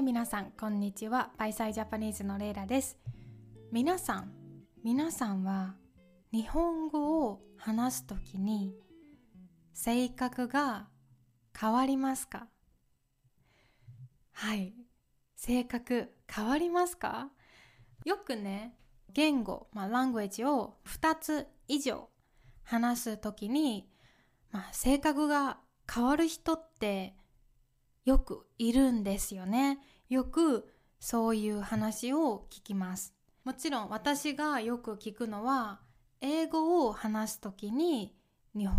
い皆さんこんにちは。バイサイジャパニーズのレイラです。皆さん皆さんは日本語を話すときに性格が変わりますか？はい性格変わりますか？よくね言語、まあ、ラングエッジを2つ以上話すときに、まあ、性格が変わる人ってよくいるんですよね。よくそういう話を聞きます。もちろん私がよく聞くのは英語を話すときに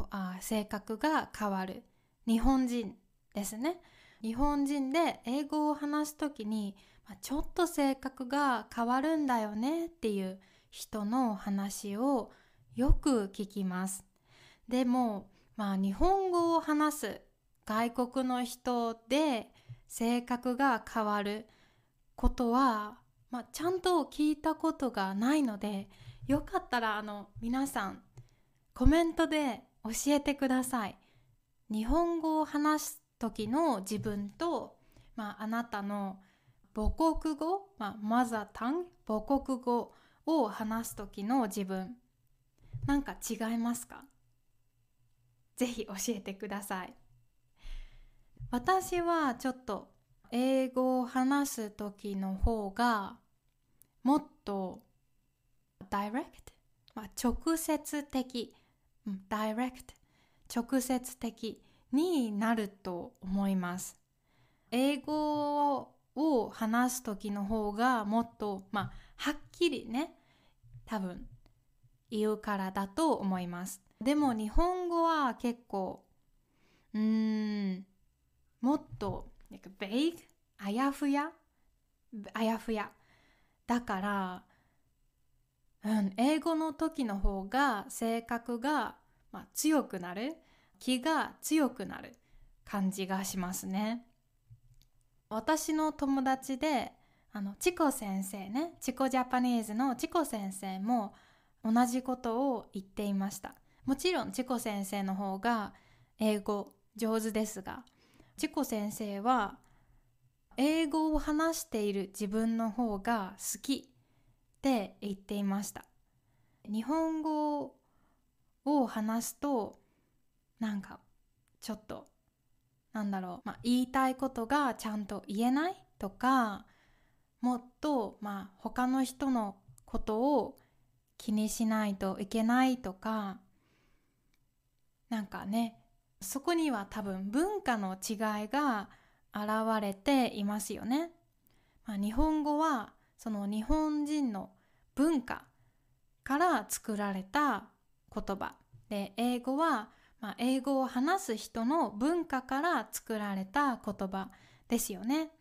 あ性格が変わる日本人ですね。日本人で英語を話すときにちょっと性格が変わるんだよねっていう人の話をよく聞きます。でも、まあ、日本語を話す外国の人で性格が変わることは、まあ、ちゃんと聞いたことがないのでよかったらあの皆さんコメントで教えてください。日本語を話す時の自分と、まあ、あなたの母国語、まあ、マザータン母国語を話す時の自分。なんか違いますか？ぜひ教えてください。私はちょっと英語を話す時の方がもっと direct、まあ、直接的、direct 直接的になると思います。英語を話す時の方がもっと、まあ、はっきりね多分言うからだと思います。でも日本語は結構うーんもっと vague あやふやあやふや。だからうん、英語の時の方が性格が、まあ、強くなる。気が強くなる感じがしますね。私の友達であのチコ先生ね。チコジャパニーズのチコ先生も同じことを言っていました。もちろんチコ先生の方が英語上手ですがチコ先生は英語を話している自分の方が好きって言っていました。日本語を話すとなんかちょっとなんだろう、まあ、言いたいことがちゃんと言えないとかもっと、まあ、他の人のことを気にしないといけないとかなんかねそこには多分文化の違いが現れていますよね。まあ、日本語はその日本人の文化から作られた言葉で英語はまあ、英語を話す人の文化から作られた言葉ですよね。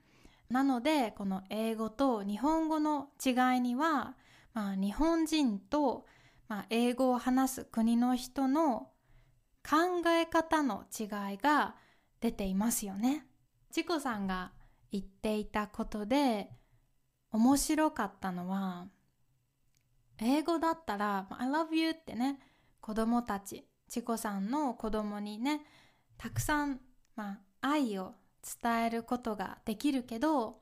なのでこの英語と日本語の違いには、まあ、日本人と、まあ、英語を話す国の人の考え方の違いが出ていますよね。チコさんが言っていたことで面白かったのは英語だったら「I love you」ってね子供たちチコさんの子供にねたくさん、まあ、愛を伝えることができるけど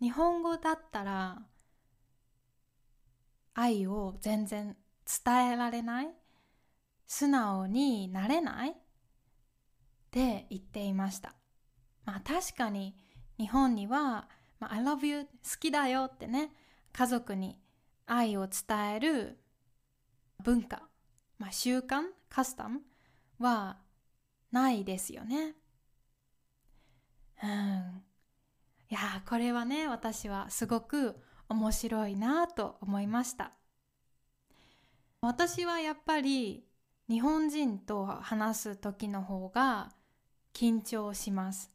日本語だったら愛を全然伝えられない素直になれない？って言っていましたまあ確かに日本には、まあ、I love you 好きだよってね家族に愛を伝える文化まあ、習慣カスタムはないですよね。うん。いやこれはね私はすごく面白いなと思いました。私はやっぱり日本人と話す時の方が緊張します。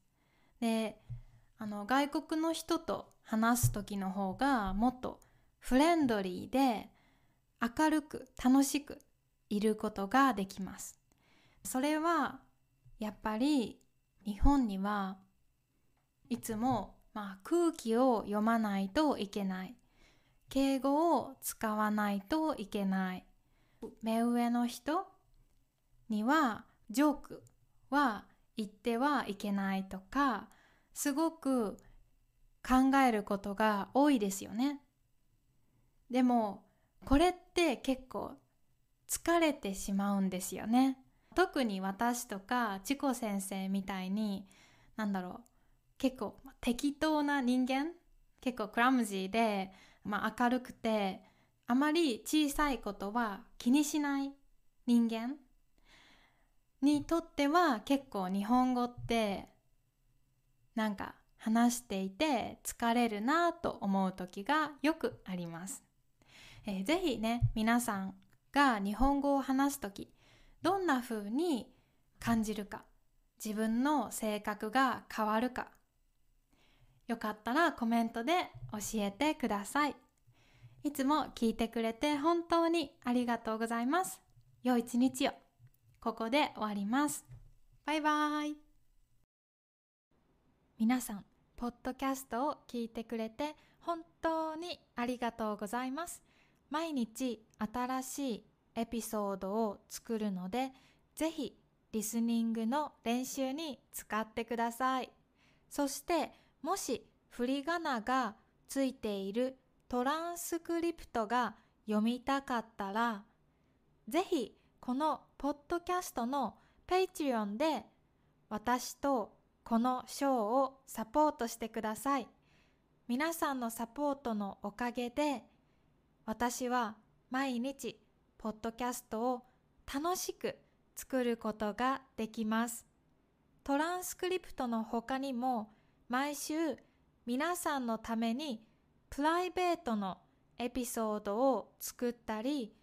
であの外国の人と話す時の方がもっとフレンドリーで明るく楽しくいることができます。それはやっぱり日本にはいつも、まあ、空気を読まないといけない。敬語を使わないといけない。目上の人にはジョークは言ってはいけないとかすごく考えることが多いですよね。でもこれって結構疲れてしまうんですよね。特に私とかチコ先生みたいになんだろう結構適当な人間結構クラムジーで、まあ、明るくてあまり小さいことは気にしない人間にとっては結構日本語ってなんか話していて疲れるなと思う時がよくあります。えー、ぜひね皆さんが日本語を話す時どんな風に感じるか自分の性格が変わるかよかったらコメントで教えてください。いつも聞いてくれて本当にありがとうございます。良い一日を。ここで終わります。バイバイ。皆さん、ポッドキャストを聞いてくれて本当にありがとうございます。毎日新しいエピソードを作るので、ぜひリスニングの練習に使ってください。そしてもし振り仮名がついているトランスクリプトが読みたかったら、ぜひこのポッドキャストの Patreon で私とこのショーをサポートしてください。皆さんのサポートのおかげで私は毎日ポッドキャストを楽しく作ることができます。トランスクリプトの他にも毎週皆さんのためにプライベートのエピソードを作ったり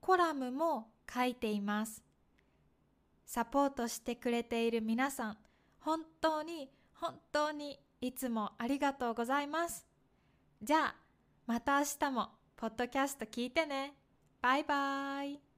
コラムも書いています。サポートしてくれている皆さん本当に本当にいつもありがとうございます。じゃあまた明日もポッドキャスト聞いてね。バイバイ。